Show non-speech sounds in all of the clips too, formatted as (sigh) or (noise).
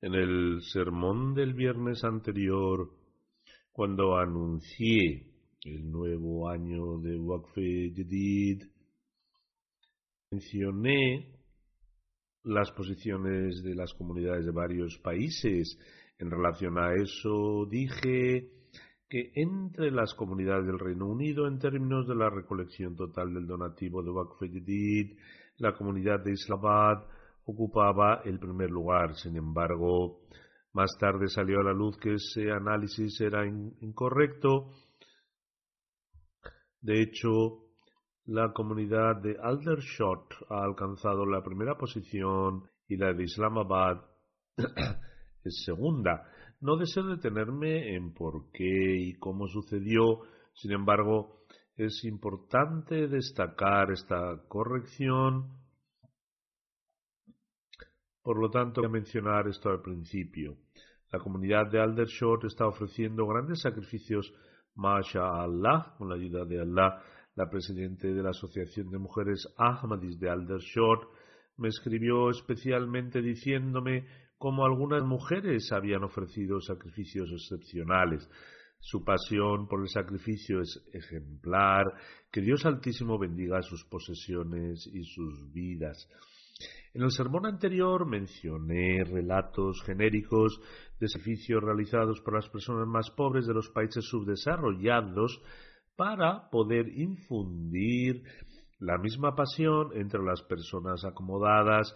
En el sermón del viernes anterior, cuando anuncié el nuevo año de Waqf Jadid, mencioné las posiciones de las comunidades de varios países. En relación a eso, dije que entre las comunidades del Reino Unido, en términos de la recolección total del donativo de Jadid, la comunidad de Islamabad ocupaba el primer lugar. Sin embargo, más tarde salió a la luz que ese análisis era incorrecto. De hecho, la comunidad de Aldershot ha alcanzado la primera posición y la de Islamabad (coughs) es segunda. No deseo detenerme en por qué y cómo sucedió, sin embargo, es importante destacar esta corrección por lo tanto, voy a mencionar esto al principio. La comunidad de Aldershot está ofreciendo grandes sacrificios, Masha Allah, con la ayuda de Allah. La presidenta de la Asociación de Mujeres Ahmadis de Aldershot me escribió especialmente diciéndome cómo algunas mujeres habían ofrecido sacrificios excepcionales. Su pasión por el sacrificio es ejemplar. Que Dios Altísimo bendiga sus posesiones y sus vidas. En el sermón anterior mencioné relatos genéricos de sacrificios realizados por las personas más pobres de los países subdesarrollados para poder infundir la misma pasión entre las personas acomodadas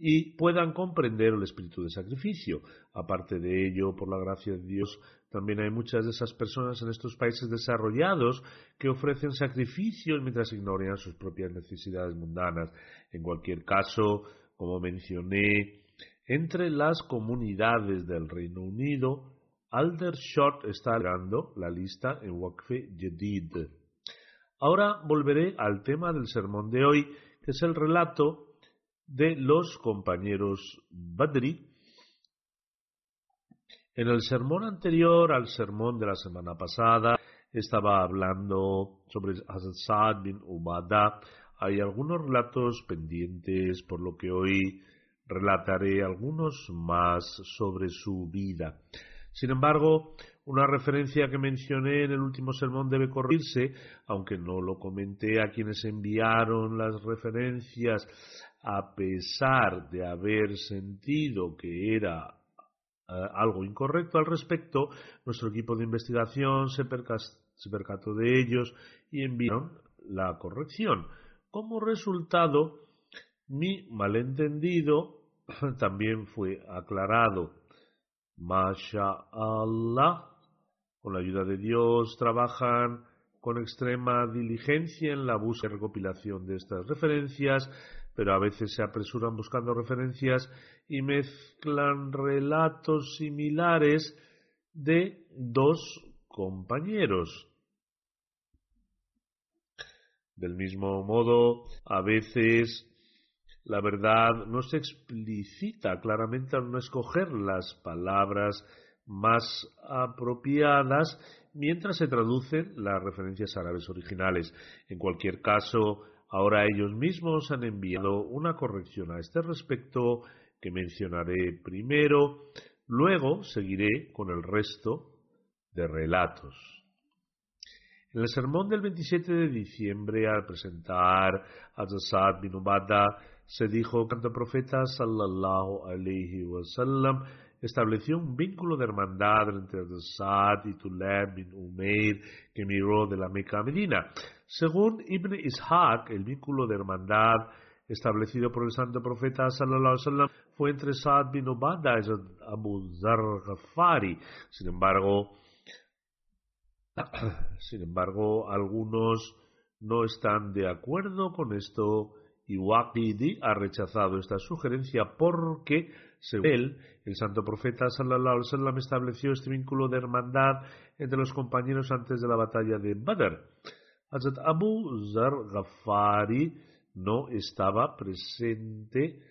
y puedan comprender el espíritu de sacrificio. Aparte de ello, por la gracia de Dios, también hay muchas de esas personas en estos países desarrollados que ofrecen sacrificios mientras ignoran sus propias necesidades mundanas. En cualquier caso, como mencioné, entre las comunidades del Reino Unido, Aldershot está llegando la lista en Waqf Jadid. Ahora volveré al tema del sermón de hoy, que es el relato de los compañeros Badri. En el sermón anterior al sermón de la semana pasada estaba hablando sobre Hazrat bin Ubada. Hay algunos relatos pendientes, por lo que hoy relataré algunos más sobre su vida. Sin embargo, una referencia que mencioné en el último sermón debe corregirse, aunque no lo comenté a quienes enviaron las referencias a pesar de haber sentido que era eh, algo incorrecto al respecto, nuestro equipo de investigación se, se percató de ellos y enviaron la corrección. Como resultado, mi malentendido (clears throat) también fue aclarado. Masha Allah, con la ayuda de Dios, trabajan con extrema diligencia en la búsqueda y recopilación de estas referencias, pero a veces se apresuran buscando referencias y mezclan relatos similares de dos compañeros. Del mismo modo, a veces la verdad no se explicita claramente al no escoger las palabras más apropiadas mientras se traducen las referencias árabes originales. En cualquier caso, ahora ellos mismos han enviado una corrección a este respecto que mencionaré primero, luego seguiré con el resto de relatos. En el sermón del 27 de diciembre, al presentar a Zasad bin Ubada, se dijo el profeta sallallahu alaihi wasallam estableció un vínculo de hermandad entre Zasad y Tulab bin Umair que miró de la Meca a Medina. Según Ibn Ishaq, el vínculo de hermandad establecido por el santo profeta sallallahu alaihi fue entre Saad bin Ubada y Abu Zar Ghafari. Sin embargo, (clears throat) sin embargo, algunos no están de acuerdo con esto y Waqidi ha rechazado esta sugerencia porque, según el santo profeta sallallahu alaihi wasallam estableció este vínculo de hermandad entre los compañeros antes de la batalla de Badr. Hazrat Abu Zar Ghafari no estaba presente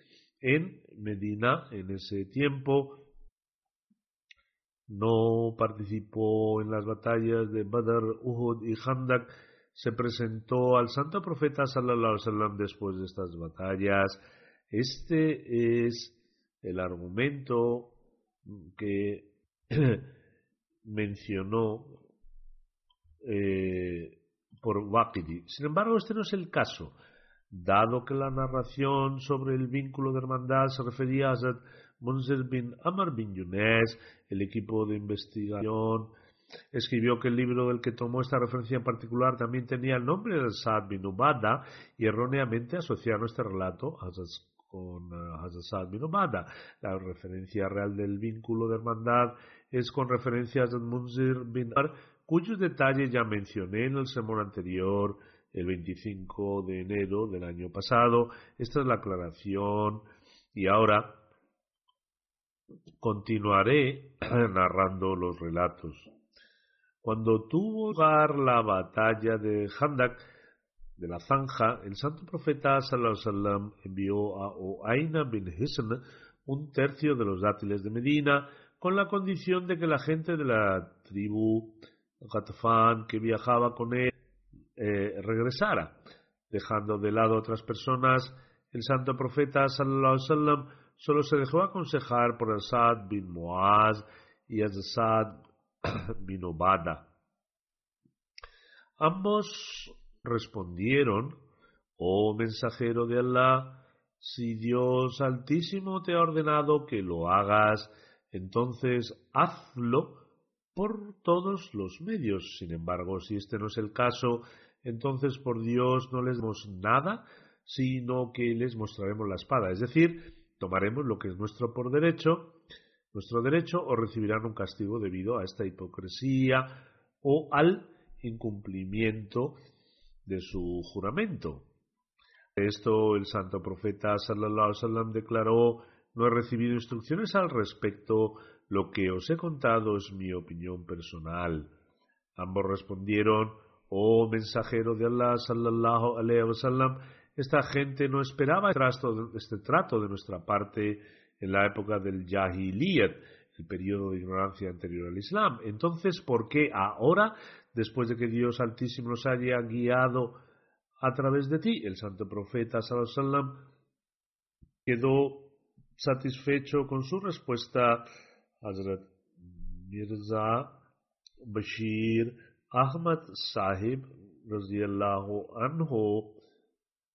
en Medina en ese tiempo no participó en las batallas de Badr, Uhud y Handak, se presentó al santo profeta sallallahu alaihi wasallam después de estas batallas. Este es el argumento que (clears throat) mencionó eh, por Waqidi. Sin embargo, este no es el caso, dado que la narración sobre el vínculo de hermandad se refería a Munzer bin Amar bin Yunes, el equipo de investigación, escribió que el libro del que tomó esta referencia en particular también tenía el nombre de Saad bin Ubada y erróneamente asociaron este relato con Hazrat Saad bin Ubada. La referencia real del vínculo de hermandad es con referencia a Munzir bin Amar, cuyos detalles ya mencioné en el sermón anterior, el 25 de enero del año pasado. Esta es la aclaración y ahora Continuaré (clears throat) narrando los relatos. Cuando tuvo lugar la batalla de Handak, de la zanja, el santo profeta sallallahu envió a Oaina bin Hisn un tercio de los dátiles de Medina con la condición de que la gente de la tribu Ghatafan que viajaba con él eh, regresara. Dejando de lado otras personas, el santo profeta sallallahu solo se dejó aconsejar por Asad bin Muaz y Asad (coughs) bin Obada. Ambos respondieron, oh mensajero de Allah, si Dios Altísimo te ha ordenado que lo hagas, entonces hazlo por todos los medios. Sin embargo, si este no es el caso, entonces por Dios no les damos nada, sino que les mostraremos la espada. Es decir, tomaremos lo que es nuestro por derecho, nuestro derecho, o recibirán un castigo debido a esta hipocresía o al incumplimiento de su juramento. Esto el santo profeta sallallahu alaihi declaró no he recibido instrucciones al respecto, lo que os he contado es mi opinión personal. Ambos respondieron, oh mensajero de Allah sallallahu alaihi wasallam, esta gente no esperaba este trato de nuestra parte en la época del Jahiliyat, el periodo de ignorancia anterior al Islam. Entonces, ¿por qué ahora, después de que Dios Altísimo nos haya guiado a través de ti, el santo profeta sallam, quedó satisfecho con su respuesta? Hazrat Mirza Bashir Ahmad Sahib, anhu,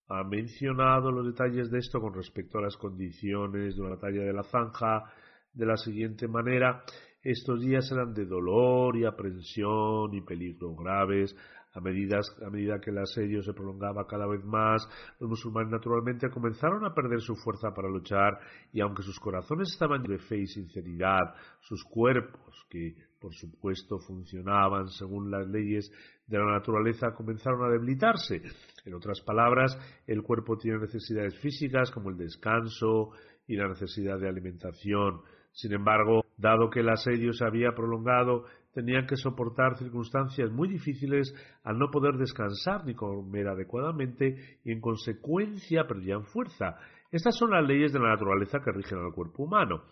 ha mencionado los detalles de esto con respecto a las condiciones de una batalla de la zanja de la siguiente manera. Estos días serán de dolor y aprensión y peligro graves. A medida, a medida que el asedio se prolongaba cada vez más, los musulmanes naturalmente comenzaron a perder su fuerza para luchar y aunque sus corazones estaban de fe y sinceridad, sus cuerpos, que por supuesto funcionaban según las leyes de la naturaleza, comenzaron a debilitarse. En otras palabras, el cuerpo tiene necesidades físicas como el descanso y la necesidad de alimentación. Sin embargo, dado que el asedio se había prolongado, tenían que soportar circunstancias muy difíciles al no poder descansar ni comer adecuadamente y en consecuencia perdían fuerza. Estas son las leyes de la naturaleza que rigen al cuerpo humano.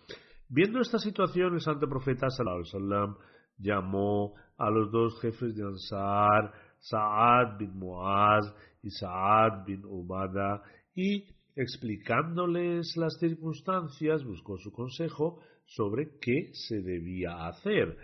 Viendo esta situación, el santo profeta sallallahu llamó a los dos jefes de Ansar, Saad bin Muaz y Saad bin Ubada, y explicándoles las circunstancias buscó su consejo sobre qué se debía hacer.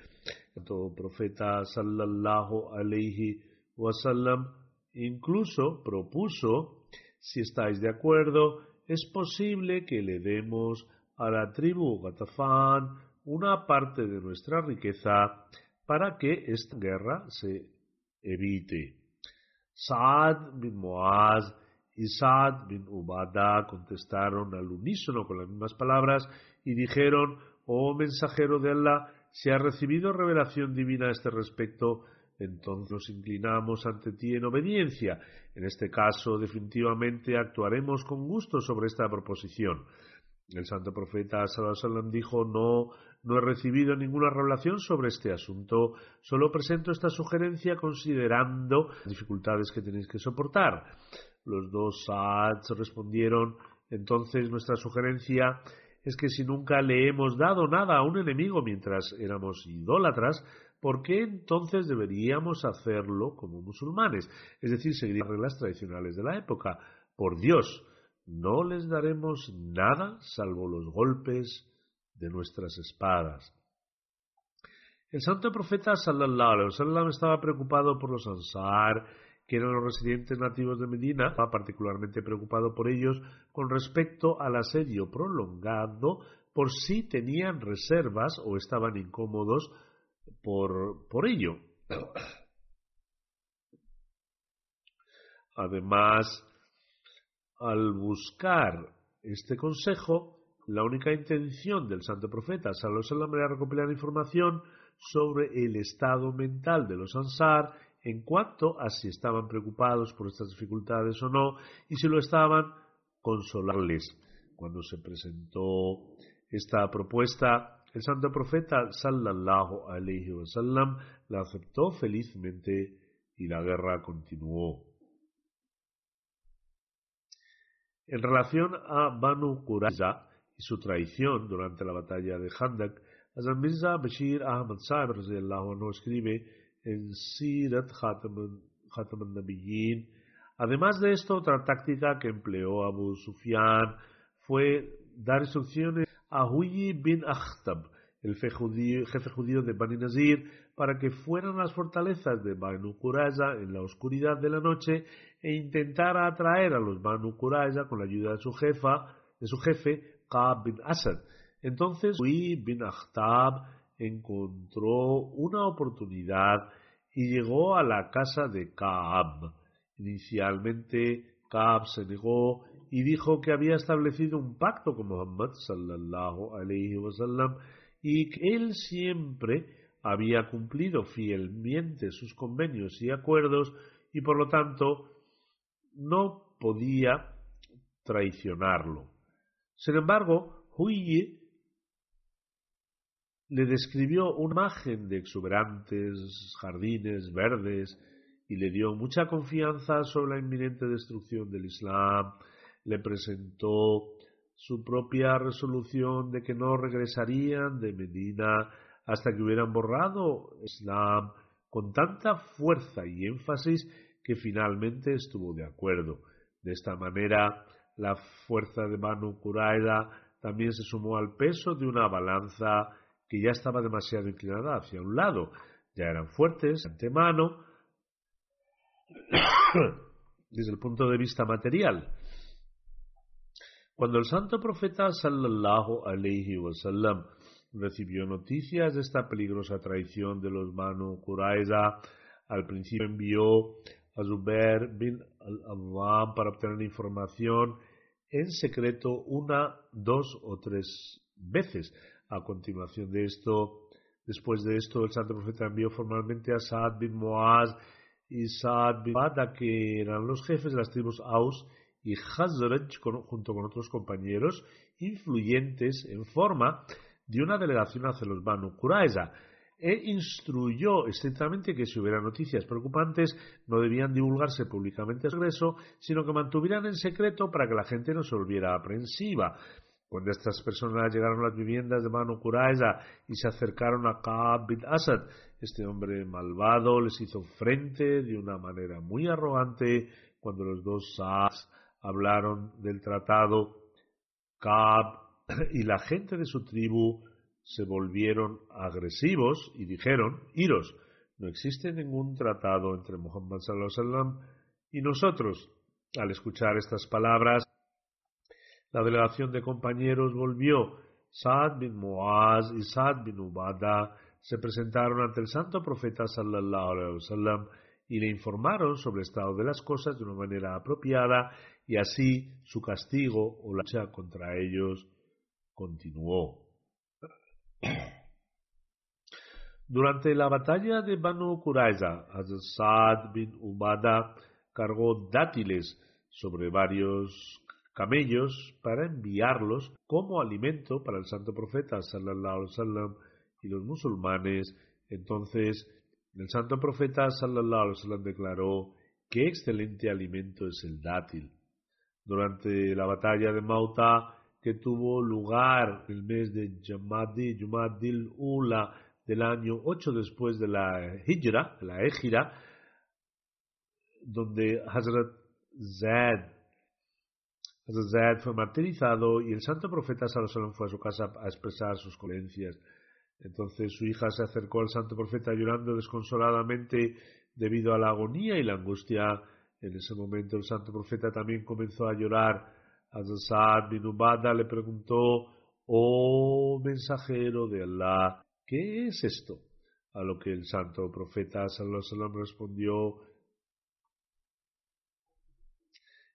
El profeta sallallahu alayhi wasallam incluso propuso, si estáis de acuerdo, es posible que le demos a la tribu Gatafán una parte de nuestra riqueza para que esta guerra se evite. Saad bin Muaz y Saad bin Ubada contestaron al unísono con las mismas palabras y dijeron, oh mensajero de Allah, si ha recibido revelación divina a este respecto, entonces nos inclinamos ante ti en obediencia. En este caso, definitivamente actuaremos con gusto sobre esta proposición. El santo profeta sallallahu dijo, no, no he recibido ninguna revelación sobre este asunto, solo presento esta sugerencia considerando las dificultades que tenéis que soportar. Los dos Saads respondieron, entonces nuestra sugerencia es que si nunca le hemos dado nada a un enemigo mientras éramos idólatras, ¿por qué entonces deberíamos hacerlo como musulmanes? Es decir, seguir las reglas tradicionales de la época. Por Dios, no les daremos nada salvo los golpes de nuestras espadas. El santo profeta sallallahu alaihi wasallam estaba preocupado por los ansar que eran los residentes nativos de Medina, particularmente preocupado por ellos con respecto al asedio prolongado por si tenían reservas o estaban incómodos por, por ello. Además, al buscar este consejo, la única intención del santo profeta Salomón era recopilar información sobre el estado mental de los ansar en cuanto a si estaban preocupados por estas dificultades o no, y si lo estaban, consolarles. Cuando se presentó esta propuesta, el santo profeta sallallahu alaihi wasallam la aceptó felizmente y la guerra continuó. En relación a Banu Qurayza y su traición durante la batalla de Handak, Hazan Mirza Bashir Ahmad Saib escribe en Sirat Khatam Nabiyyin. Además de esto, otra táctica que empleó Abu Sufyan fue dar instrucciones a Huyi bin Akhtab, el jefe judío de Bani Nazir, para que fueran a las fortalezas de Banu Qurayza en la oscuridad de la noche e intentara atraer a los Banu Qurayza con la ayuda de su jefa, de su jefe, Qab bin Asad. Entonces, Huyi bin Akhtab encontró una oportunidad y llegó a la casa de Kaab. Inicialmente Kaab se negó y dijo que había establecido un pacto con Muhammad sallallahu alayhi wasallam y que él siempre había cumplido fielmente sus convenios y acuerdos y por lo tanto no podía traicionarlo. Sin embargo, Huyi le describió una imagen de exuberantes jardines verdes y le dio mucha confianza sobre la inminente destrucción del Islam, le presentó su propia resolución de que no regresarían de Medina hasta que hubieran borrado Islam con tanta fuerza y énfasis que finalmente estuvo de acuerdo. De esta manera, la fuerza de Banu Quraida también se sumó al peso de una balanza que ya estaba demasiado inclinada hacia un lado. Ya eran fuertes antemano (coughs) desde el punto de vista material. Cuando el santo profeta sallallahu alaihi wasallam recibió noticias de esta peligrosa traición de los Manu Quraiza, Al principio envió a Zubair bin al-Awwam para obtener información en secreto una, dos o tres veces. A continuación de esto, después de esto, el santo profeta envió formalmente a Saad bin Muaz y Saad bin Bada, que eran los jefes de las tribus Aus y Hazraj, junto con otros compañeros influyentes en forma de una delegación hacia los Banu Quraiza e instruyó estrictamente que si hubiera noticias preocupantes no debían divulgarse públicamente el regreso, sino que mantuvieran en secreto para que la gente no se volviera aprensiva. Cuando estas personas llegaron a las viviendas de Banu Quraiza y se acercaron a Ka'ab bin Asad, este hombre malvado les hizo frente de una manera muy arrogante cuando los dos Sa'ds hablaron del tratado. Ka'ab (clears throat) y la gente de su tribu se volvieron agresivos y dijeron, iros, no existe ningún tratado entre Muhammad sallallahu y nosotros. Al escuchar estas palabras, la delegación de compañeros volvió. Saad bin Muaz y Saad bin Ubada se presentaron ante el santo profeta sallallahu alaihi wasallam y le informaron sobre el estado de las cosas de una manera apropiada y así su castigo o la lucha contra ellos continuó. Durante la batalla de Banu Quraiza, Saad bin Ubada cargó dátiles sobre varios camellos para enviarlos como alimento para el santo profeta sallallahu alaihi wasallam y los musulmanes. Entonces, el santo profeta sallallahu alaihi wasallam declaró qué excelente alimento es el dátil. Durante la batalla de Mauta, que tuvo lugar el mes de Jumadil Ula del año 8 después de la Hijra, la Ejira, donde Hazrat Zaid, Hazrat fue martirizado y el santo profeta Salomón fue a su casa a expresar sus creencias. Entonces su hija se acercó al santo profeta llorando desconsoladamente debido a la agonía y la angustia. En ese momento el santo profeta también comenzó a llorar Hazrat bin Ubada le preguntó, oh mensajero de Allah, ¿qué es esto? A lo que el santo profeta sallallahu respondió,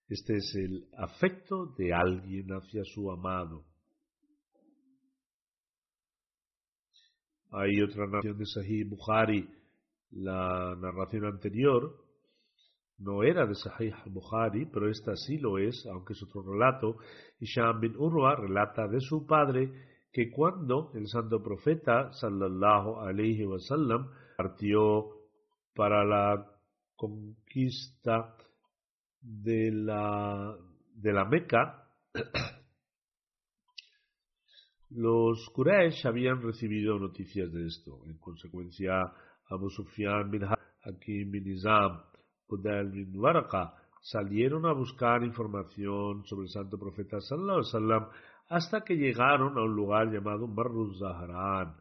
este es el afecto de alguien hacia su amado. Hay otra narración de Sahih Bukhari, la narración anterior, no era de Sahih al-Bukhari, pero esta sí lo es, aunque es otro relato. Isham bin Urwa relata de su padre que cuando el santo profeta sallallahu alayhi wasallam partió para la conquista de la, de la Meca, (clears throat) los Quraysh habían recibido noticias de esto. En consecuencia, Abu Sufyan bin Hakim bin Izam bin salieron a buscar información sobre el santo profeta sallallahu alaihi hasta que llegaron a un lugar llamado Marruz Zaharan.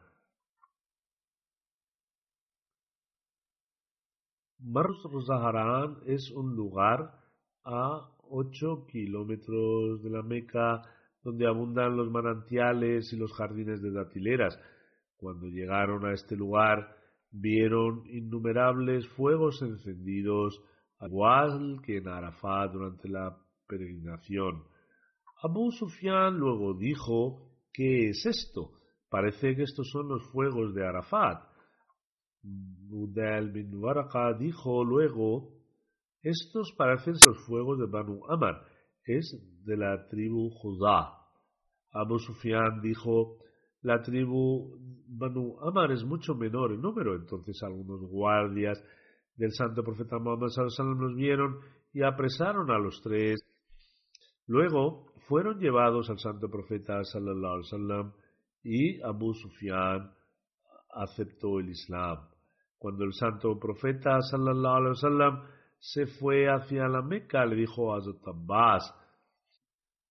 Marruz Zaharan es un lugar a 8 kilómetros de la Meca donde abundan los manantiales y los jardines de datileras. Cuando llegaron a este lugar, vieron innumerables fuegos encendidos, igual que en Arafat durante la peregrinación. Abu Sufyan luego dijo, ¿qué es esto? Parece que estos son los fuegos de Arafat. Budal bin Waraka dijo luego, estos parecen ser los fuegos de Banu Amar, es de la tribu Judá. Abu Sufyan dijo, la tribu Banu Amar es mucho menor en número, entonces algunos guardias del santo profeta Muhammad sallallahu los vieron y apresaron a los tres. Luego fueron llevados al santo profeta sallallahu wasallam y Abu Sufyan aceptó el Islam. Cuando el santo profeta sallallahu alaihi wasallam se fue hacia la Meca, le dijo a Abbas,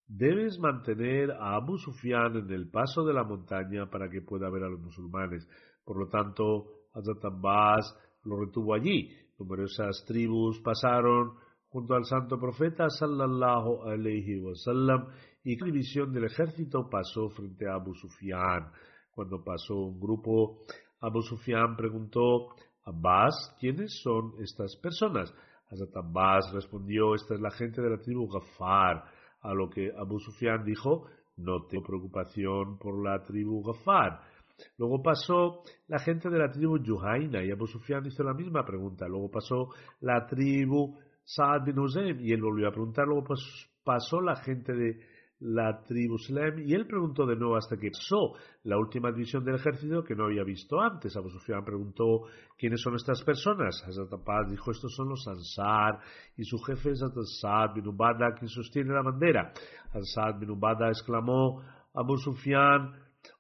Debes mantener a Abu Sufyan en el paso de la montaña para que pueda ver a los musulmanes. Por lo tanto, Hazrat lo retuvo allí. Numerosas tribus pasaron junto al santo profeta sallallahu alayhi wasallam y la división del ejército pasó frente a Abu Sufyan. Cuando pasó un grupo, Abu Sufyan preguntó Abbas, ¿quiénes son estas personas? Hazrat respondió, esta es la gente de la tribu Gafar, a lo que Abu Sufyan dijo, no tengo preocupación por la tribu Gafar. Luego pasó la gente de la tribu Yuhaina y Abu Sufyan hizo la misma pregunta. Luego pasó la tribu Saad bin Hussein y él volvió a preguntar. Luego pasó la gente de la tribu Slem y él preguntó de nuevo hasta que pasó la última división del ejército que no había visto antes. Abu Sufyan preguntó quiénes son estas personas. Hazrat dijo estos son los Ansar y su jefe es Hazrat bin Ubada quien sostiene la bandera. Hazrat bin Ubada exclamó Abu Sufyan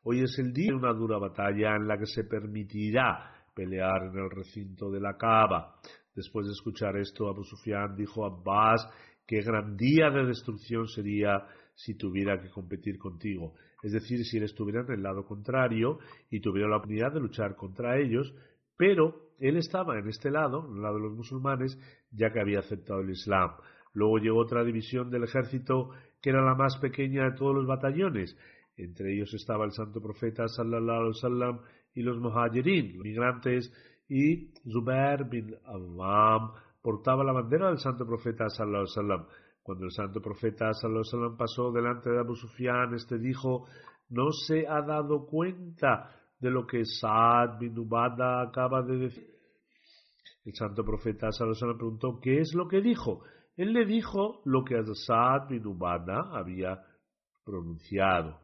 hoy es el día de una dura batalla en la que se permitirá pelear en el recinto de la Kaaba. Después de escuchar esto, Abu Sufyan dijo a Abbas qué gran día de destrucción sería si tuviera que competir contigo. Es decir, si él estuviera en el lado contrario y tuviera la oportunidad de luchar contra ellos, pero él estaba en este lado, en el lado de los musulmanes, ya que había aceptado el Islam. Luego llegó otra división del ejército que era la más pequeña de todos los batallones. Entre ellos estaba el santo profeta sallallahu alaihi wasallam y los muhajirin, migrantes, y Zubair bin Awam portaba la bandera del santo profeta sallallahu alaihi wasallam. Cuando el santo profeta sallallahu pasó delante de Abu Sufyan, este dijo, no se ha dado cuenta de lo que Saad bin Ubada acaba de decir. El santo profeta sallallahu preguntó, ¿qué es lo que dijo? Él le dijo lo que Saad bin Ubada había pronunciado.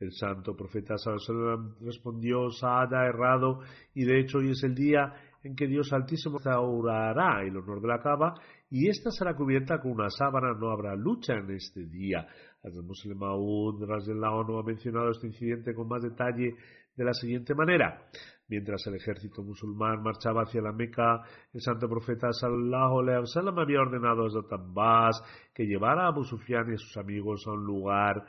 El santo profeta sallallahu respondió, Saad ha errado y de hecho hoy es el día en que Dios Altísimo restaurará el honor de la cava y esta será cubierta con una sábana, no habrá lucha en este día. El Muslim Maud ONU ha mencionado este incidente con más detalle de la siguiente manera. Mientras el ejército musulmán marchaba hacia la Meca, el santo profeta sallallahu alaihi wasallam había ordenado a Abbas que llevara a Abu y a sus amigos a un lugar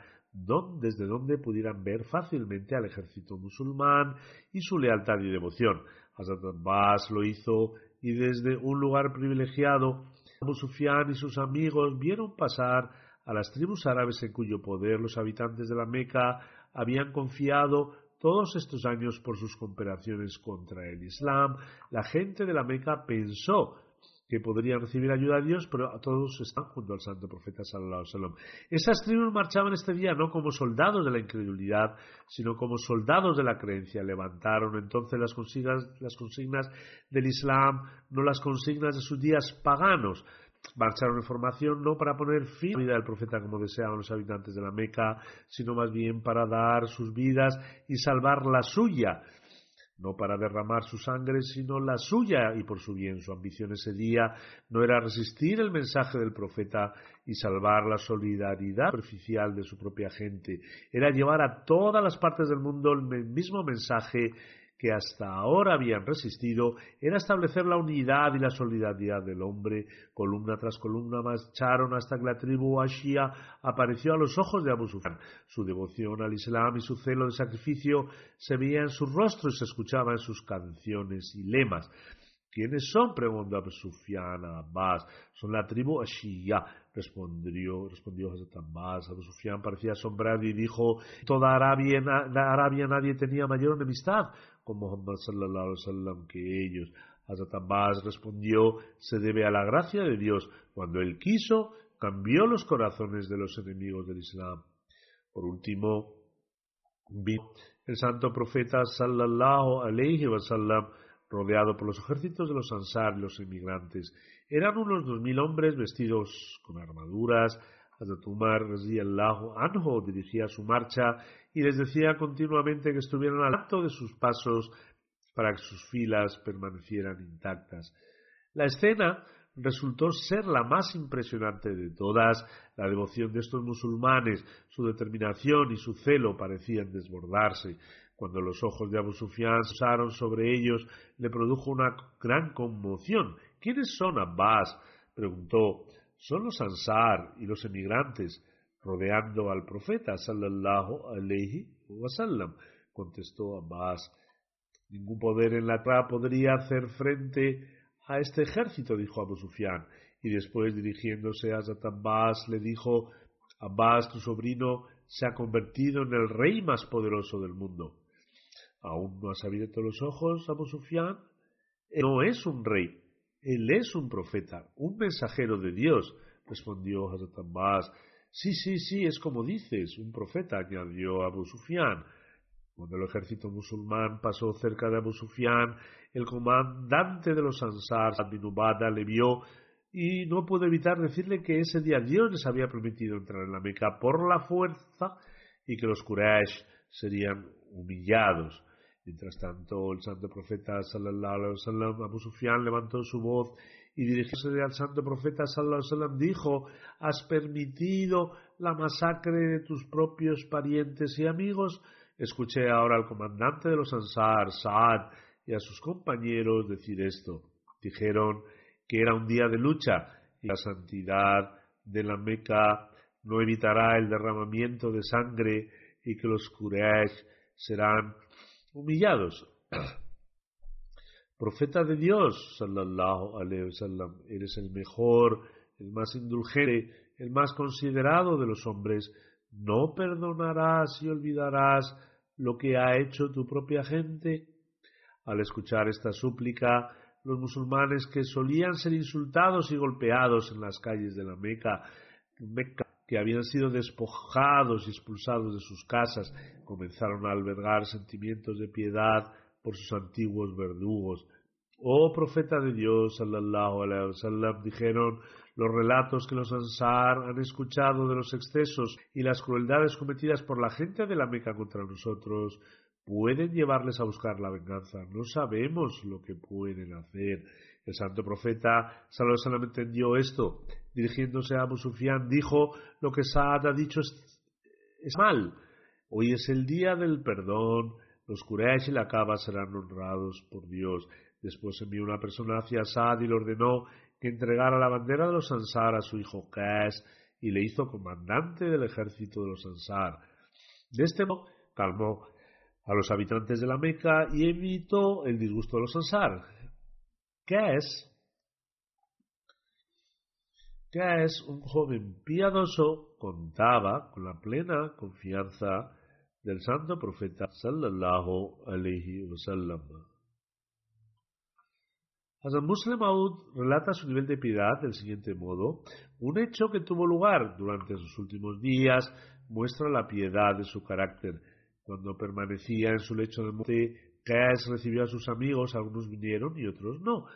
desde donde pudieran ver fácilmente al ejército musulmán y su lealtad y devoción. Hazrat Abbas lo hizo y desde un lugar privilegiado Abu Sufyan y sus amigos vieron pasar a las tribus árabes en cuyo poder los habitantes de la Meca habían confiado todos estos años por sus cooperaciones contra el Islam. La gente de la Meca pensó que podrían recibir ayuda de Dios, pero todos están junto al santo profeta sallallahu alaihi. Esas tribus marchaban este día no como soldados de la incredulidad, sino como soldados de la creencia. Levantaron entonces las consignas, las consignas del Islam, no las consignas de sus días paganos. Marcharon en formación no para poner fin a la vida del profeta como deseaban los habitantes de la Meca, sino más bien para dar sus vidas y salvar la suya no para derramar su sangre, sino la suya y por su bien. Su ambición ese día no era resistir el mensaje del profeta y salvar la solidaridad superficial de su propia gente, era llevar a todas las partes del mundo el mismo mensaje que hasta ahora habían resistido era establecer la unidad y la solidaridad del hombre. Columna tras columna marcharon hasta que la tribu Ashia apareció a los ojos de Abu Sufyan. Su devoción al Islam y su celo de sacrificio se veía en sus rostros y se escuchaba en sus canciones y lemas. ¿Quiénes son? preguntó Abu Sufyan a Abbas. Son la tribu Ashia, respondió, respondió Hazrat Abbas. Abu Sufyan parecía asombrado y dijo, toda Arabia, Arabia nadie tenía mayor enemistad con Muhammad sallallahu alaihi wasallam que ellos. Hazrat respondió, se debe a la gracia de Dios. Cuando él quiso, cambió los corazones de los enemigos del Islam. Por último, vi el santo profeta sallallahu alaihi wasallam rodeado por los ejércitos de los Ansar y los inmigrantes. Eran unos dos mil hombres vestidos con armaduras. Hazrat Umar anhu dirigía su marcha y les decía continuamente que estuvieran al acto de sus pasos para que sus filas permanecieran intactas. La escena resultó ser la más impresionante de todas. La devoción de estos musulmanes, su determinación y su celo parecían desbordarse. Cuando los ojos de Abu Sufyan usaron sobre ellos, le produjo una gran conmoción. ¿Quiénes son Abbas? preguntó. Son los Ansar y los emigrantes rodeando al profeta sallallahu alayhi wasallam. Contestó Abbas. Ningún poder en la tierra podría hacer frente a este ejército, dijo Abu Sufyan. Y después, dirigiéndose a Abbas, le dijo, Abbas, tu sobrino, se ha convertido en el rey más poderoso del mundo. ¿Aún no has abierto los ojos, Abu Sufyan? no es un rey, él es un profeta, un mensajero de Dios, respondió Hazrat. Sí, sí, sí, es como dices, un profeta, añadió Abu Sufyan. Cuando el ejército musulmán pasó cerca de Abu Sufyan, el comandante de los Ansar, bin Ubada, le vio y no pudo evitar decirle que ese día Dios les había permitido entrar en la Meca por la fuerza y que los Quraysh serían humillados. Mientras tanto, el santo profeta sallallahu alaihi wasallam, Abu Sufyan levantó su voz y dirigiéndose al santo profeta sallallahu alaihi dijo: ¿Has permitido la masacre de tus propios parientes y amigos? Escuché ahora al comandante de los Ansar, Saad, y a sus compañeros decir esto. Dijeron que era un día de lucha y la santidad de la Meca no evitará el derramamiento de sangre y que los Quraysh serán humillados. (clears throat) Profeta de Dios, sallallahu alaihi wasallam, eres el mejor, el más indulgente, el más considerado de los hombres. No perdonarás y olvidarás lo que ha hecho tu propia gente. Al escuchar esta súplica, los musulmanes que solían ser insultados y golpeados en las calles de la Meca, Meca que habían sido despojados y expulsados de sus casas, comenzaron a albergar sentimientos de piedad por sus antiguos verdugos. Oh profeta de Dios, sallallahu alaihi wasallam, dijeron los relatos que los Ansar han escuchado de los excesos y las crueldades cometidas por la gente de la Meca contra nosotros pueden llevarles a buscar la venganza. No sabemos lo que pueden hacer. El santo profeta alaihi entendió esto. Dirigiéndose a Abu dijo: Lo que Saad ha dicho es, mal. Hoy es el día del perdón. Los Quraysh y la Kaaba serán honrados por Dios. Después envió una persona hacia Saad y le ordenó que entregara la bandera de los Ansar a su hijo Qas y le hizo comandante del ejército de los Ansar. De este modo calmó a los habitantes de la Meca y evitó el disgusto de los Ansar. Qas, es un joven piadoso, contaba con la plena confianza del santo profeta sallallahu alaihi wasallam. Hassan Muslim Maud relata su nivel de piedad del siguiente modo. Un hecho que tuvo lugar durante sus últimos días muestra la piedad de su carácter. Cuando permanecía en su lecho de muerte, Qais recibió a sus amigos, algunos vinieron y otros no.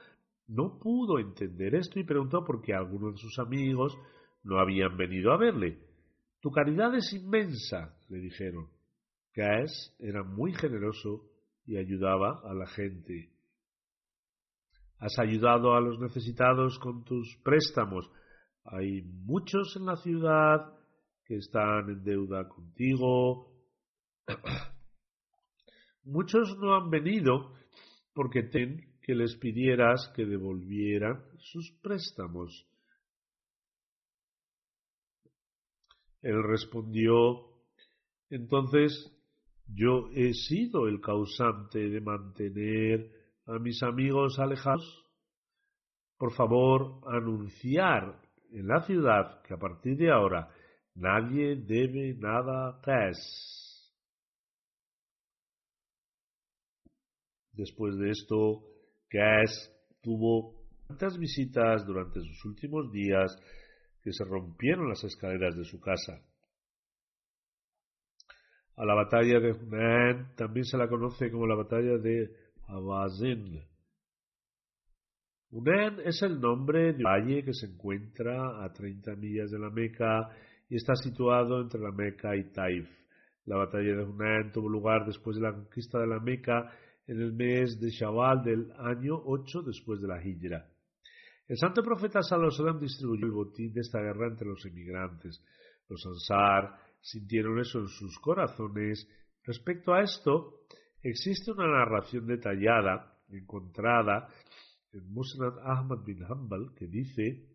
No pudo entender esto y preguntó por qué algunos de sus amigos no habían venido a verle. Tu caridad es inmensa, le dijeron. Qais era muy generoso y ayudaba a la gente Has ayudado a los necesitados con tus préstamos. Hay muchos en la ciudad que están en deuda contigo. (clears throat) Muchos no han venido porque ten que les pidieras que devolvieran sus préstamos. Él respondió, entonces yo he sido el causante de mantener a mis amigos alejados, por favor, anunciar en la ciudad que a partir de ahora nadie debe nada a Después de esto, Caes tuvo tantas visitas durante sus últimos días que se rompieron las escaleras de su casa. A la batalla de Hunayn también se la conoce como la batalla de Hawazin. Hunayn es el nombre de un valle que se encuentra a 30 millas de la Meca y está situado entre la Meca y Taif. La batalla de Hunayn tuvo lugar después de la conquista de la Meca en el mes de Shawwal del año 8 después de la Hijra. El santo profeta Salomón distribuyó el botín de esta guerra entre los emigrantes. Los Ansar sintieron eso en sus corazones. Respecto a esto, Existe una narración detallada encontrada en Musnad Ahmad bin Hanbal que dice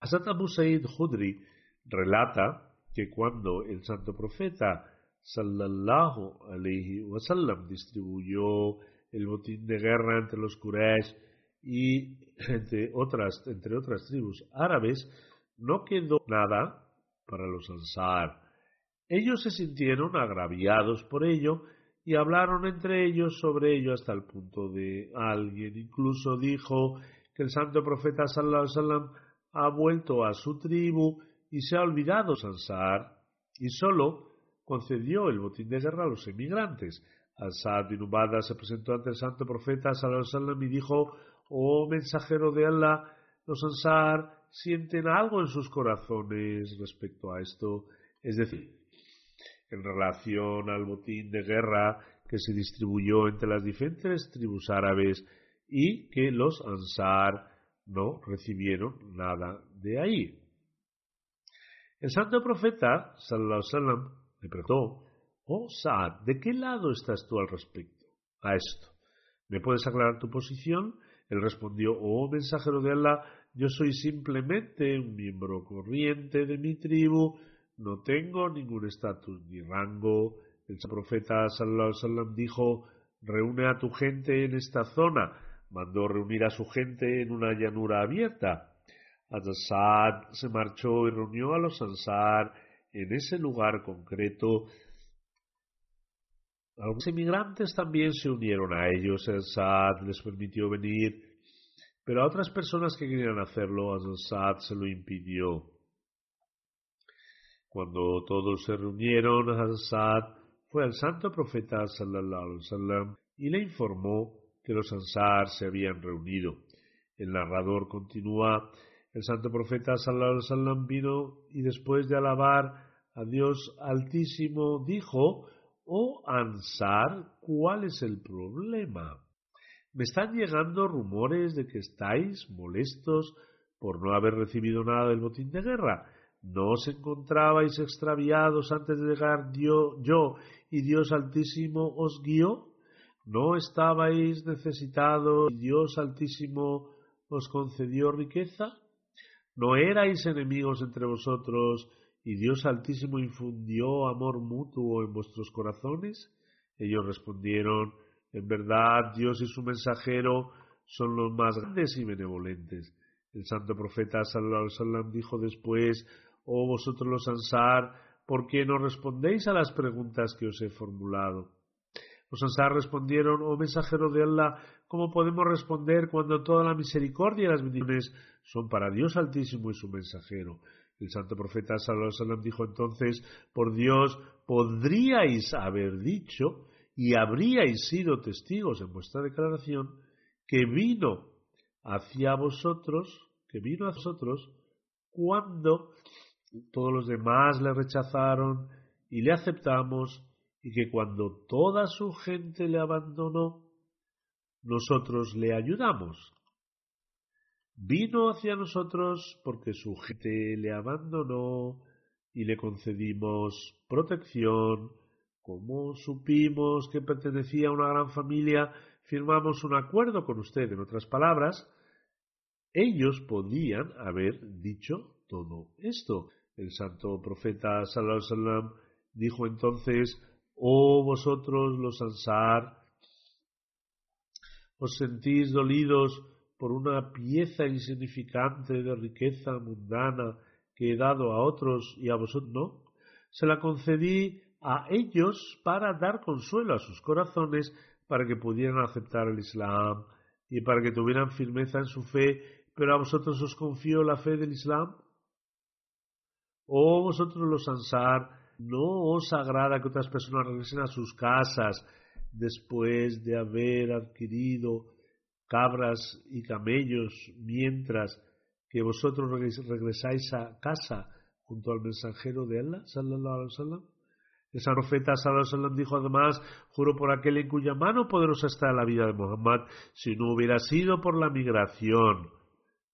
Asat Abu Said Khudri relata que cuando el santo profeta sallallahu alayhi wasallam distribuyó el botín de guerra entre los Quraysh y (clears throat) entre otras, entre otras tribus árabes, no quedó nada para los Ansar. Ellos se sintieron agraviados por ello y hablaron entre ellos sobre ello hasta el punto de alguien incluso dijo que el santo profeta sallallahu alaihi ha vuelto a su tribu y se ha olvidado Sansar y solo concedió el botín de guerra a los emigrantes. Al-Sad bin Ubada se presentó ante el santo profeta sallallahu y dijo, oh mensajero de Allah, los Ansar sienten algo en sus corazones respecto a esto, es decir, en relación al botín de guerra que se distribuyó entre las diferentes tribus árabes y que los Ansar no recibieron nada de ahí. El santo profeta, sallallahu preguntó, oh Saad, ¿de qué lado estás tú al respecto a esto? ¿Me puedes aclarar tu posición? Él respondió, oh mensajero de Allah, yo soy simplemente un miembro corriente de mi tribu, no tengo ningún estatus ni rango. El profeta sallallahu alaihi dijo, reúne a tu gente en esta zona. Mandó reunir a su gente en una llanura abierta. Asad se marchó y reunió a los Ansar en ese lugar concreto. Algunos emigrantes también se unieron a ellos. Asad les permitió venir, pero a otras personas que querían hacerlo, Asad se lo impidió. Cuando todos se reunieron, Asad fue al santo profeta y le informó que los Ansar se habían reunido. El narrador continúa, el santo profeta sallallahu wasallam vino y después de alabar a Dios Altísimo dijo, Oh Ansar, ¿cuál es el problema? Me están llegando rumores de que estáis molestos por no haber recibido nada del botín de guerra. ¿No os encontrabais extraviados antes de llegar yo, yo y Dios Altísimo os guió? ¿No estabais necesitados y Dios Altísimo os concedió riqueza? ¿No erais enemigos entre vosotros y Dios Altísimo infundió amor mutuo en vuestros corazones? Ellos respondieron, en verdad Dios y su mensajero son los más grandes y benevolentes. El santo profeta sallallahu dijo después, oh vosotros los Ansar, ¿por qué no respondéis a las preguntas que os he formulado? Los Ansar respondieron, oh mensajero de Allah, ¿cómo podemos responder cuando toda la misericordia y las bendiciones son para Dios Altísimo y su mensajero? El santo profeta wasallam dijo entonces, por Dios, podríais haber dicho y habríais sido testigos en vuestra declaración que vino hacia vosotros, que vino a vosotros cuando todos los demás le rechazaron y le aceptamos y que cuando toda su gente le abandonó, nosotros le ayudamos. Vino hacia nosotros porque su gente le abandonó y le concedimos protección. Como supimos que pertenecía a una gran familia, firmamos un acuerdo con usted. En otras palabras, ellos podían haber dicho todo esto. El santo profeta dijo entonces Oh vosotros los Ansar, os sentís dolidos por una pieza insignificante de riqueza mundana que he dado a otros y a vosotros no. Se la concedí a ellos para dar consuelo a sus corazones, para que pudieran aceptar el Islam y para que tuvieran firmeza en su fe, pero a vosotros os confío la fe del Islam. Oh vosotros los Ansar, ¿No os agrada que otras personas regresen a sus casas después de haber adquirido cabras y camellos, mientras que vosotros regresáis a casa junto al mensajero de Allah, sallallahu alaihi wasallam? El profeta sallallahu dijo además, juro por aquel en cuya mano poderosa está la vida de Muhammad, si no hubiera sido por la migración,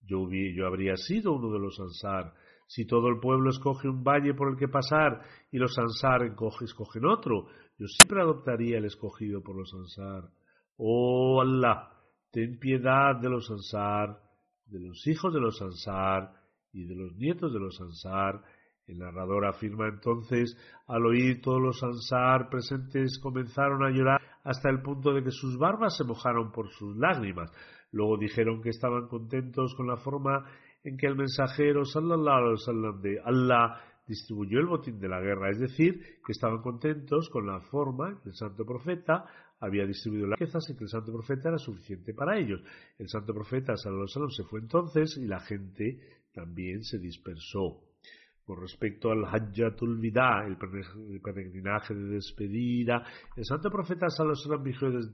yo, yo habría sido uno de los ansar si todo el pueblo escoge un valle por el que pasar y los ansar escogen otro, yo siempre adoptaría el escogido por los ansar. Oh Allah, ten piedad de los ansar, de los hijos de los ansar y de los nietos de los ansar. El narrador afirma entonces, al oír todos los ansar presentes comenzaron a llorar hasta el punto de que sus barbas se mojaron por sus lágrimas. Luego dijeron que estaban contentos con la forma en que el mensajero sallallahu alaihi de Allah distribuyó el botín de la guerra, es decir, que estaban contentos con la forma que el santo profeta había distribuido las riquezas y que el santo profeta era suficiente para ellos. El santo profeta Salomón se fue entonces y la gente también se dispersó. Con respecto al Hajjatul Vida, el peregrinaje de despedida, el santo profeta Salomón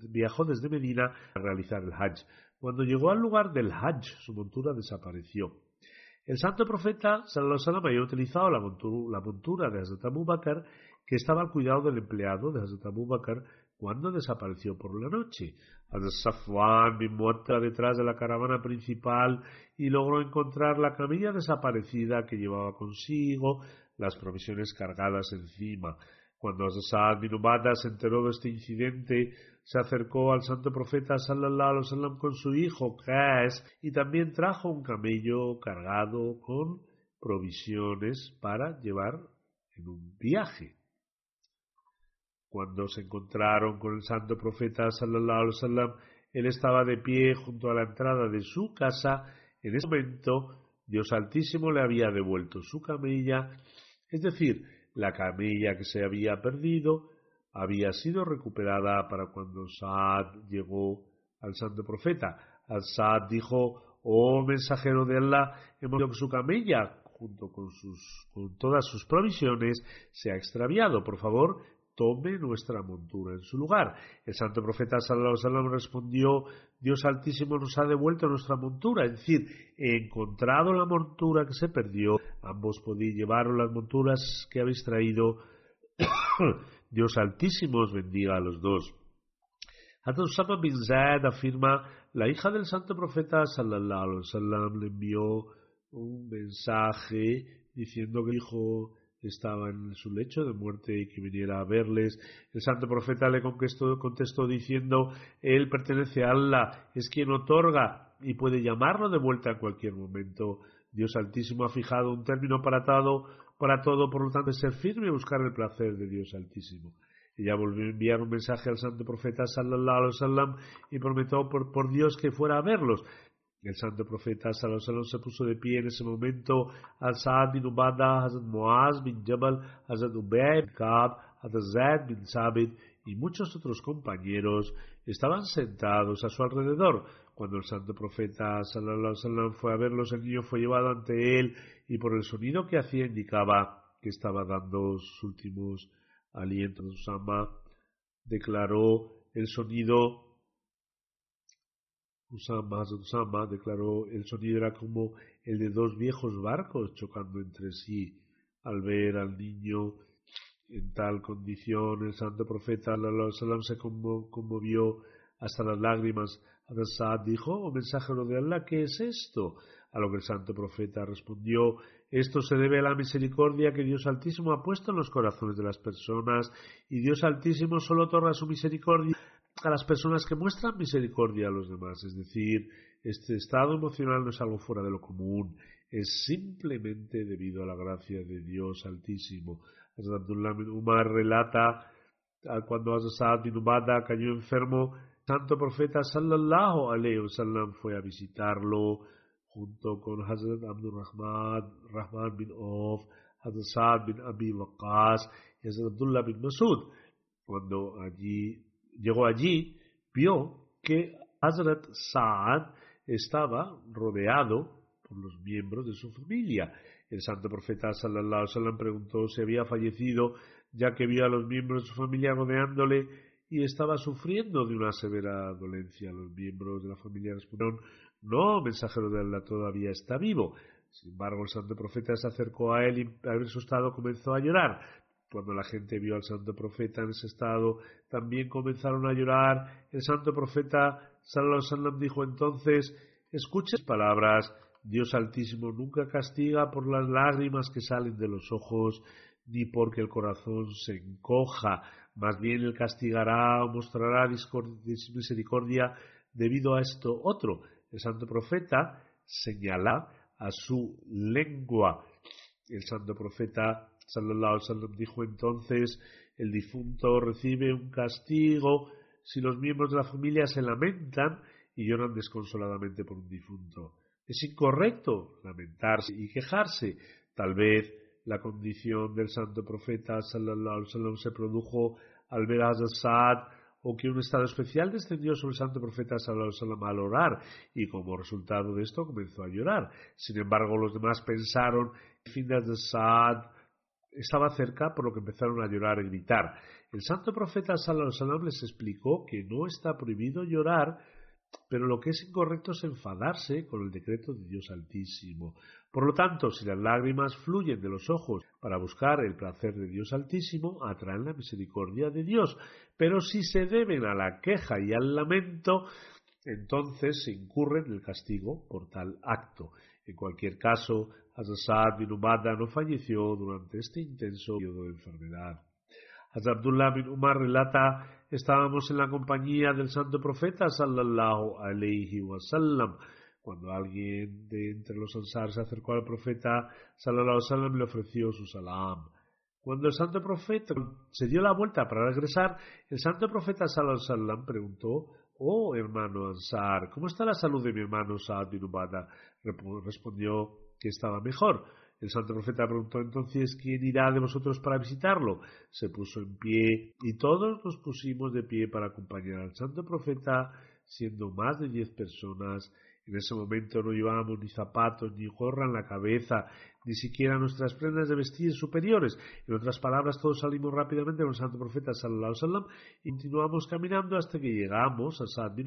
viajó desde Medina a realizar el Hajj. Cuando llegó al lugar del Hajj, su montura desapareció. El santo profeta Sallallahu había utilizado la montura, de Hazrat Abu Bakr, que estaba al cuidado del empleado de Hazrat Abu Bakr cuando desapareció por la noche. Hazrat Safwan bin detrás de la caravana principal y logró encontrar la camilla desaparecida que llevaba consigo las provisiones cargadas encima. Cuando Hazrat bin Ubadah se enteró de este incidente, se acercó al santo profeta sallallahu alaihi wasallam con su hijo Qais y también trajo un camello cargado con provisiones para llevar en un viaje. Cuando se encontraron con el santo profeta sallallahu alaihi wasallam, él estaba de pie junto a la entrada de su casa. En ese momento, Dios Altísimo le había devuelto su camilla, es decir, la camilla que se había perdido, había sido recuperada para cuando Saad llegó al santo profeta. Al Saad dijo, oh mensajero de Allah, hemos visto que su camella, junto con, sus, con todas sus provisiones, se ha extraviado. Por favor, tome nuestra montura en su lugar. El santo profeta sallallahu alaihi respondió, Dios altísimo nos ha devuelto nuestra montura, es decir, he encontrado la montura que se perdió, ambos podéis llevaros las monturas que habéis traído (coughs) Dios Altísimo os bendiga a los dos. Hazrat Usama bin Zaid afirma, la hija del santo profeta sallallahu alaihi le envió un mensaje diciendo que el hijo estaba en su lecho de muerte y que viniera a verles. El santo profeta le contestó, contestó diciendo, Él pertenece a Allah, es quien otorga y puede llamarlo de vuelta en cualquier momento. Dios Altísimo ha fijado un término para todo, para todo, por lo tanto, ser firme y buscar el placer de Dios Altísimo. Ella volvió a enviar un mensaje al santo profeta sallallahu alaihi wasallam y prometió por, por, Dios que fuera a verlos. El santo profeta wasallam se puso de pie en ese momento al Saad bin Ubada, Hazrat Muaz bin Jabal, Hazrat Ubay bin Kab, Hazrat bin Sabit y muchos otros compañeros estaban sentados a su alrededor. Cuando el santo profeta alaihi fue a verlos, el niño fue llevado ante él y por el sonido que hacía indicaba que estaba dando sus últimos alientos. Usama declaró el sonido Usama, Usama declaró el sonido era como el de dos viejos barcos chocando entre sí. Al ver al niño en tal condición, el santo profeta sallam, se conmovió hasta las lágrimas. Saad dijo, oh mensajero de Allah, ¿qué es esto? A lo que el santo profeta respondió, esto se debe a la misericordia que Dios Altísimo ha puesto en los corazones de las personas, y Dios Altísimo solo otorga su misericordia a las personas que muestran misericordia a los demás. Es decir, este estado emocional no es algo fuera de lo común, es simplemente debido a la gracia de Dios Altísimo. Abdullah Umar relata cuando Hazrat bin Ubada cayó enfermo, santo profeta sallallahu alayhi wasallam fue a visitarlo junto con Hazrat Abdul Rahman, bin Auf, Hazrat Saad bin Abi Waqas y Hazrat Abdullah bin Masud. Cuando allí llegó allí, vio que Hazrat Saad estaba rodeado por los miembros de su familia el santo profeta sallallahu alaihi preguntó si había fallecido, ya que vio a los miembros de su familia rodeándole y estaba sufriendo de una severa dolencia. Los miembros de la familia respondieron, no, mensajero de Allah todavía está vivo. Sin embargo, el santo profeta se acercó a él y su estado comenzó a llorar. Cuando la gente vio al santo profeta en ese estado, también comenzaron a llorar. El santo profeta sallallahu dijo entonces, escuches palabras Dios Altísimo nunca castiga por las lágrimas que salen de los ojos, ni porque el corazón se encoja, más bien Él castigará o mostrará misericordia debido a esto otro. El santo profeta señala a su lengua. El santo profeta sallallahu wasallam dijo entonces, el difunto recibe un castigo si los miembros de la familia se lamentan y lloran desconsoladamente por un difunto. Es incorrecto lamentarse y quejarse. Tal vez la condición del santo profeta sallallahu wasallam se produjo al ver a Saad o que un estado especial descendió sobre el santo profeta sallallahu al orar y como resultado de esto comenzó a llorar. Sin embargo, los demás pensaron fin de estaba cerca, por lo que empezaron a llorar y gritar. El santo profeta wasallam les explicó que no está prohibido llorar, pero lo que es incorrecto es enfadarse con el decreto de Dios Altísimo. Por lo tanto, si las lágrimas fluyen de los ojos para buscar el placer de Dios Altísimo, atraen la misericordia de Dios. Pero si se deben a la queja y al lamento, entonces se incurre en el castigo por tal acto. En cualquier caso, Hazrat bin Ubada no falleció durante este intenso periodo de enfermedad. Hazrat Abdullah bin Umar relata, estábamos en la compañía del santo profeta sallallahu alayhi wa sallam, cuando alguien de entre los ansar se acercó al profeta, sallallahu alaihi le ofreció su salam. Cuando el santo profeta se dio la vuelta para regresar, el santo profeta sallallahu alaihi preguntó, oh hermano ansar, ¿cómo está la salud de mi hermano Saad bin Ubada? Respondió que estaba mejor. El santo profeta preguntó entonces quién irá de vosotros para visitarlo. Se puso en pie y todos nos pusimos de pie para acompañar al santo profeta, siendo más de diez personas en ese momento no llevábamos ni zapatos, ni gorra en la cabeza, ni siquiera nuestras prendas de vestir superiores. En otras palabras, todos salimos rápidamente con el santo profeta sallallahu wasallam y continuamos caminando hasta que llegamos a Sad bin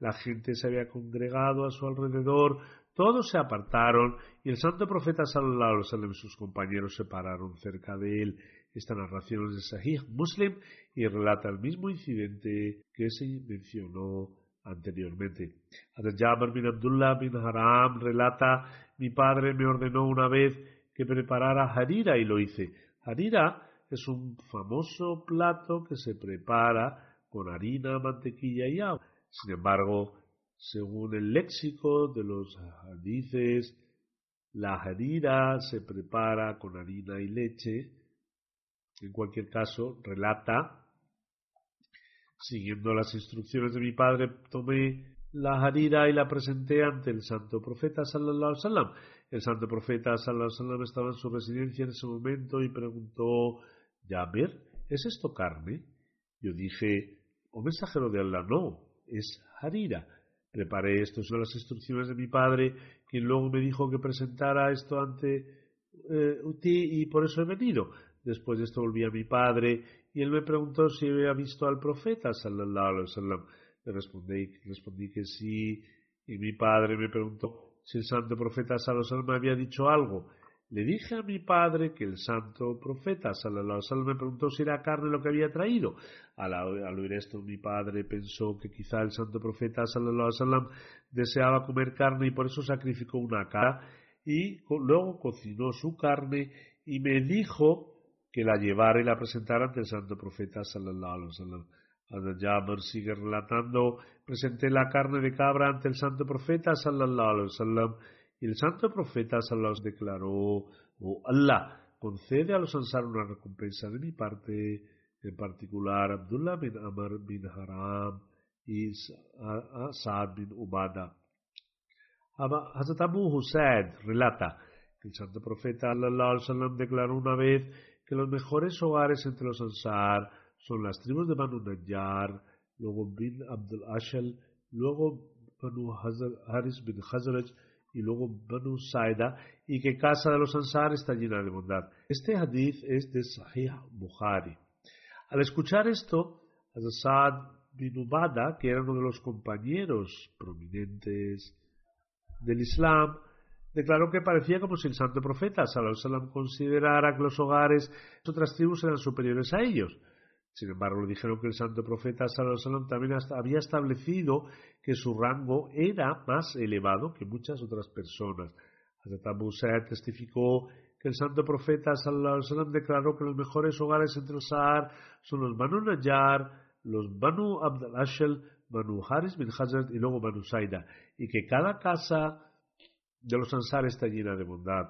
La gente se había congregado a su alrededor, todos se apartaron y el santo profeta sallallahu alaihi y sus compañeros se pararon cerca de él. Esta narración es de Sahih Muslim y relata el mismo incidente que se mencionó anteriormente. Jabir bin Abdullah bin Haram relata, mi padre me ordenó una vez que preparara harira y lo hice. Harira es un famoso plato que se prepara con harina, mantequilla y agua. Sin embargo, según el léxico de los hadices, la harira se prepara con harina y leche. En cualquier caso, relata Siguiendo las instrucciones de mi padre, tomé la harira y la presenté ante el santo profeta sallallahu alaihi wasallam. El santo profeta sallallahu alaihi wasallam estaba en su residencia en ese momento y preguntó, Yamir, ¿es esto carne? Yo dije, oh mensajero de Allah, no, es harira. Preparé esto son las instrucciones de mi padre, quien luego me dijo que presentara esto ante eh, ti y por eso he venido. Después de esto volví a mi padre y él me preguntó si había visto al profeta sallallahu alaihi wasallam. Le respondí, que sí y mi padre me preguntó si el santo profeta sallallahu alaihi wasallam había dicho algo. Le dije a mi padre que el santo profeta wasallam me preguntó si era carne lo que había traído. Al, al, oír esto mi padre pensó que quizá el santo profeta wasallam deseaba comer carne y por eso sacrificó una cara y luego cocinó su carne y me dijo que la llevara y la presentara ante el santo profeta wasallam. Jabir sigue relatando, presenté la carne de cabra ante el santo profeta sallallahu alaihi wasallam y el santo profeta declaró, oh Allah, concede a los ansar una recompensa de mi parte, en particular Abdullah bin Amr bin Haram y Saad bin Ubada. Hazrat Abu Hussein relata que el santo profeta declaró una vez que los mejores hogares entre los Ansar son las tribus de Banu Najjar, luego bin Abdul Ashal, luego Banu Haris bin Hazraj y luego Banu Saida, y que casa de los Ansar está llena de bondad. Este hadith es de Sahih Bukhari. Al escuchar esto, Hazrat bin Ubada, que era uno de los compañeros prominentes del Islam, declaró que parecía como si el santo profeta Sallallahu considerara que los hogares de otras tribus eran superiores a ellos. Sin embargo, le dijeron que el santo profeta Sallallahu también había establecido que su rango era más elevado que muchas otras personas. Hazrat testificó que el santo profeta Sallallahu declaró que los mejores hogares entre los Sahar son los Banu Najjar, los Banu Abd al Banu Haris bin Hazard y luego Banu Saida, y que cada casa de los Ansar está llena de bondad.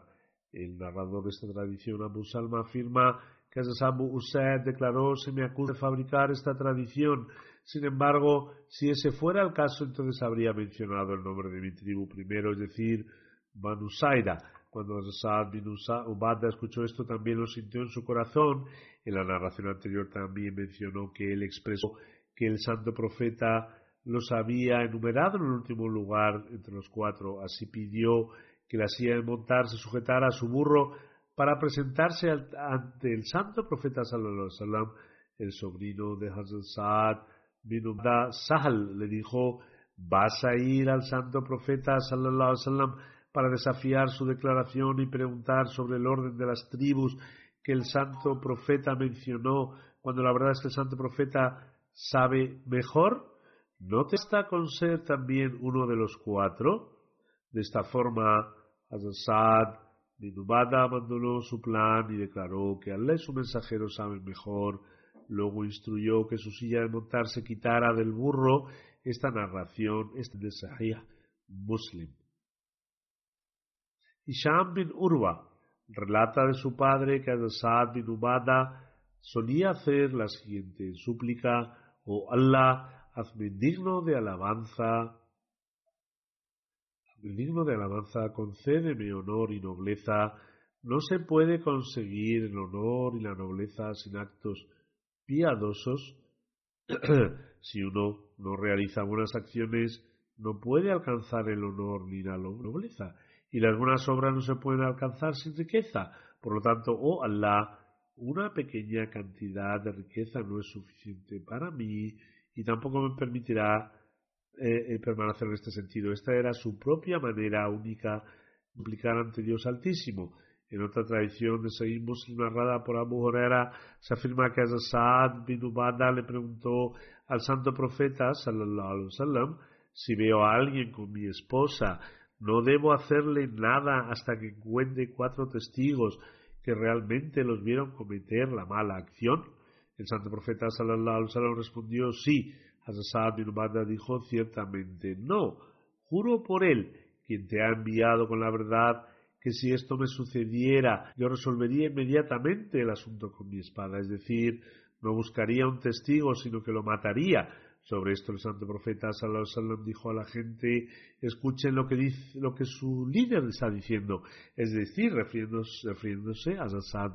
El narrador de esta tradición, Abu Salma, afirma que Abu Usaid declaró se me acusa de fabricar esta tradición. Sin embargo, si ese fuera el caso, entonces habría mencionado el nombre de mi tribu primero, es decir, Banu Saida. Cuando Saad bin Ubada escuchó esto también lo sintió en su corazón. En la narración anterior también mencionó que él expresó que el santo profeta los había enumerado en el último lugar entre los cuatro. Así pidió que la silla de montar se sujetara a su burro para presentarse ante el santo profeta sallallahu alaihi wasallam. El sobrino de Hazrat Saad bin Ubada Sahal le dijo, ¿vas a ir al santo profeta sallallahu alaihi wasallam para desafiar su declaración y preguntar sobre el orden de las tribus que el santo profeta mencionó, cuando la verdad es que el santo profeta sabe mejor? ¿No te está con ser también uno de los cuatro? De esta forma, Hazrat bin Ubada abandonó su plan y declaró que Allah y su mensajero saben mejor. Luego instruyó que su silla de montar se quitara del burro. Esta narración es de Sahih Muslim. Hisham bin Urwa relata de su padre que Asad bin Ubada solía hacer la siguiente súplica, oh Allah, hazme digno de alabanza, digno de alabanza, concédeme honor y nobleza, no se puede conseguir el honor y la nobleza sin actos piadosos. (clears throat) si uno no realiza buenas acciones, no puede alcanzar el honor ni la nobleza y las buenas obras no se pueden alcanzar sin riqueza. Por lo tanto, oh Allah, una pequeña cantidad de riqueza no es suficiente para mí y tampoco me permitirá eh, eh, permanecer en este sentido. Esta era su propia manera única de implicar ante Dios Altísimo. En otra tradición de Muslim narrada por Abu Huraira se afirma que Saad bin Ubada le preguntó al santo profeta sallallahu alaihi wasallam si veo a alguien con mi esposa no debo hacerle nada hasta que encuentre cuatro testigos que realmente los vieron cometer la mala acción. El santo profeta sallallahu alaihi wasallam respondió sí. Hazrat bin dijo ciertamente no. Juro por él, quien te ha enviado con la verdad, que si esto me sucediera, yo resolvería inmediatamente el asunto con mi espada, es decir, no buscaría un testigo, sino que lo mataría sobre esto el santo profeta sallallahu dijo a la gente, escuchen lo que lo que su líder está diciendo, es decir, refiriéndose, refiriéndose a Sassad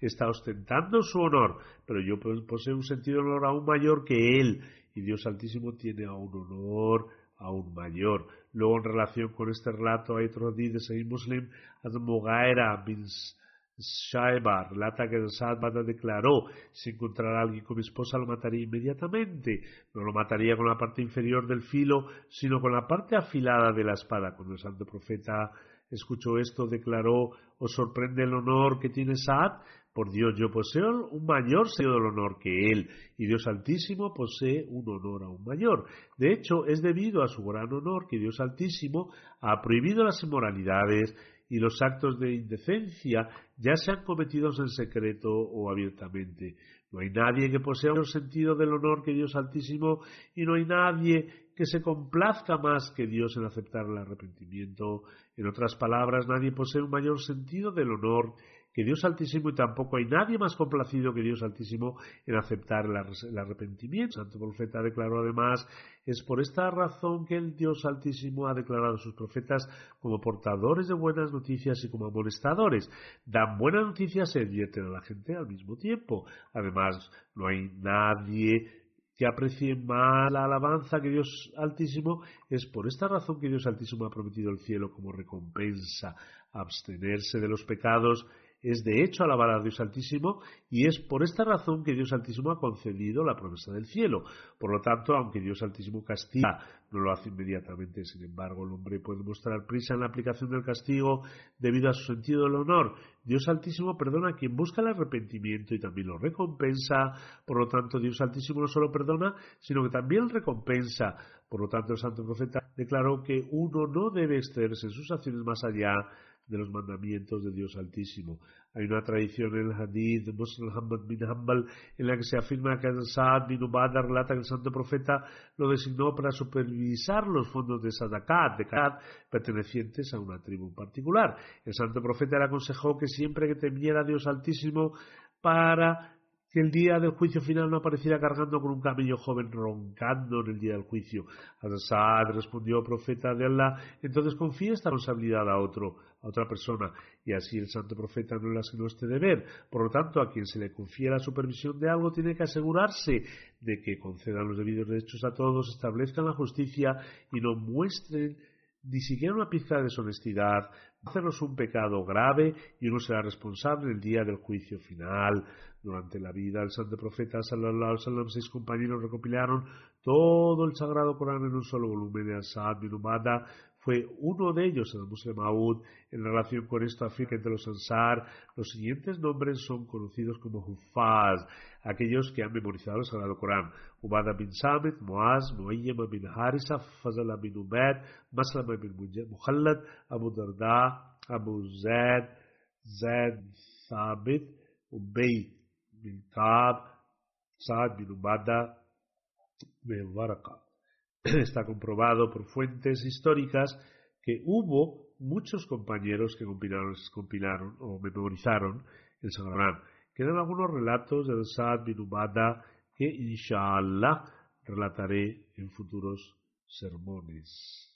está ostentando su honor, pero yo poseo un sentido de honor aún mayor que él, y Dios Altísimo tiene aún honor aún mayor. Luego, en relación con este relato, hay otro de Sahih Muslim, Mugaira bin Shaiba relata que Sadbada declaró, si encontrara a alguien con mi esposa lo mataría inmediatamente. No lo mataría con la parte inferior del filo, sino con la parte afilada de la espada. Cuando el santo profeta escuchó esto, declaró, ¿os sorprende el honor que tiene Saad? Por Dios, yo poseo un mayor sello del honor que él, y Dios Altísimo posee un honor aún mayor. De hecho, es debido a su gran honor que Dios Altísimo ha prohibido las inmoralidades y los actos de indecencia, ya sean cometidos en secreto o abiertamente. No hay nadie que posea un sentido del honor que Dios Altísimo y no hay nadie que se complazca más que Dios en aceptar el arrepentimiento. En otras palabras, nadie posee un mayor sentido del honor que Dios Altísimo y tampoco hay nadie más complacido que Dios Altísimo en aceptar el arrepentimiento. El santo profeta declaró además, es por esta razón que el Dios Altísimo ha declarado a sus profetas como portadores de buenas noticias y como amonestadores. Dan buenas noticias y advierten a la gente al mismo tiempo. Además, no hay nadie que aprecie más la alabanza que Dios Altísimo, es por esta razón que Dios Altísimo ha prometido el cielo como recompensa, abstenerse de los pecados es de hecho alabar a Dios Altísimo y es por esta razón que Dios Altísimo ha concedido la promesa del cielo. Por lo tanto, aunque Dios Altísimo castiga, no lo hace inmediatamente. Sin embargo, el hombre puede mostrar prisa en la aplicación del castigo debido a su sentido del honor. Dios Altísimo perdona a quien busca el arrepentimiento y también lo recompensa. Por lo tanto, Dios Altísimo no solo perdona, sino que también recompensa. Por lo tanto, el santo profeta declaró que uno no debe excederse en sus acciones más allá de los mandamientos de Dios Altísimo. Hay una tradición en el hadith de Muslim bin Hanbal en la que se afirma que Saad bin Ubada relata que el santo profeta lo designó para supervisar los fondos de Sadakat, de Karat, pertenecientes a una tribu en particular. El santo profeta le aconsejó que siempre que temiera a Dios Altísimo para que el día del juicio final no apareciera cargando con un camello joven roncando en el día del juicio. Asad respondió, profeta de Allah, entonces confía esta responsabilidad a otro, a otra persona, y así el santo profeta no le asignó este deber. Por lo tanto, a quien se le confía la supervisión de algo tiene que asegurarse de que concedan los debidos derechos a todos, establezcan la justicia y no muestren ni siquiera una pizca de deshonestidad, hacernos un pecado grave y uno será responsable el día del juicio final. Durante la vida del santo profeta sallallahu alaihi seis compañeros recopilaron todo el sagrado Corán en un solo volumen de Asad bin Umadah fue uno de ellos, el Muslim Maud. En relación con esto afirma que entre los Ansar los siguientes nombres son conocidos como Hufaz, aquellos que han memorizado el Sagrado Corán. Ubada bin Samit, Muaz, Muayyama bin Harisa, Fazala bin Ubaid, Maslama bin Muhallad, Abu Darda, Abu Zaid, Zaid Thabit, Ubay bin Kab, Saad bin Ubada, bin Waraka. (clears throat) está comprobado por fuentes históricas que hubo muchos compañeros que compilaron, compilaron o memorizaron el Sagrado Quedan algunos relatos del Saad bin Ubada que inshallah relataré en futuros sermones.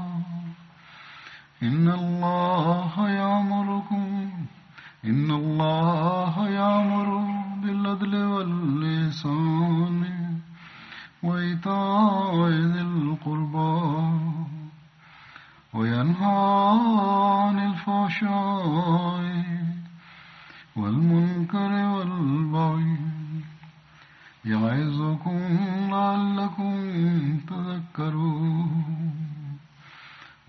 إن الله يأمركم إن الله يأمر بالعدل واللسان وإيتاء ذي القربى وينهى عن الفحشاء والمنكر والبغي يعظكم لعلكم تذكرون.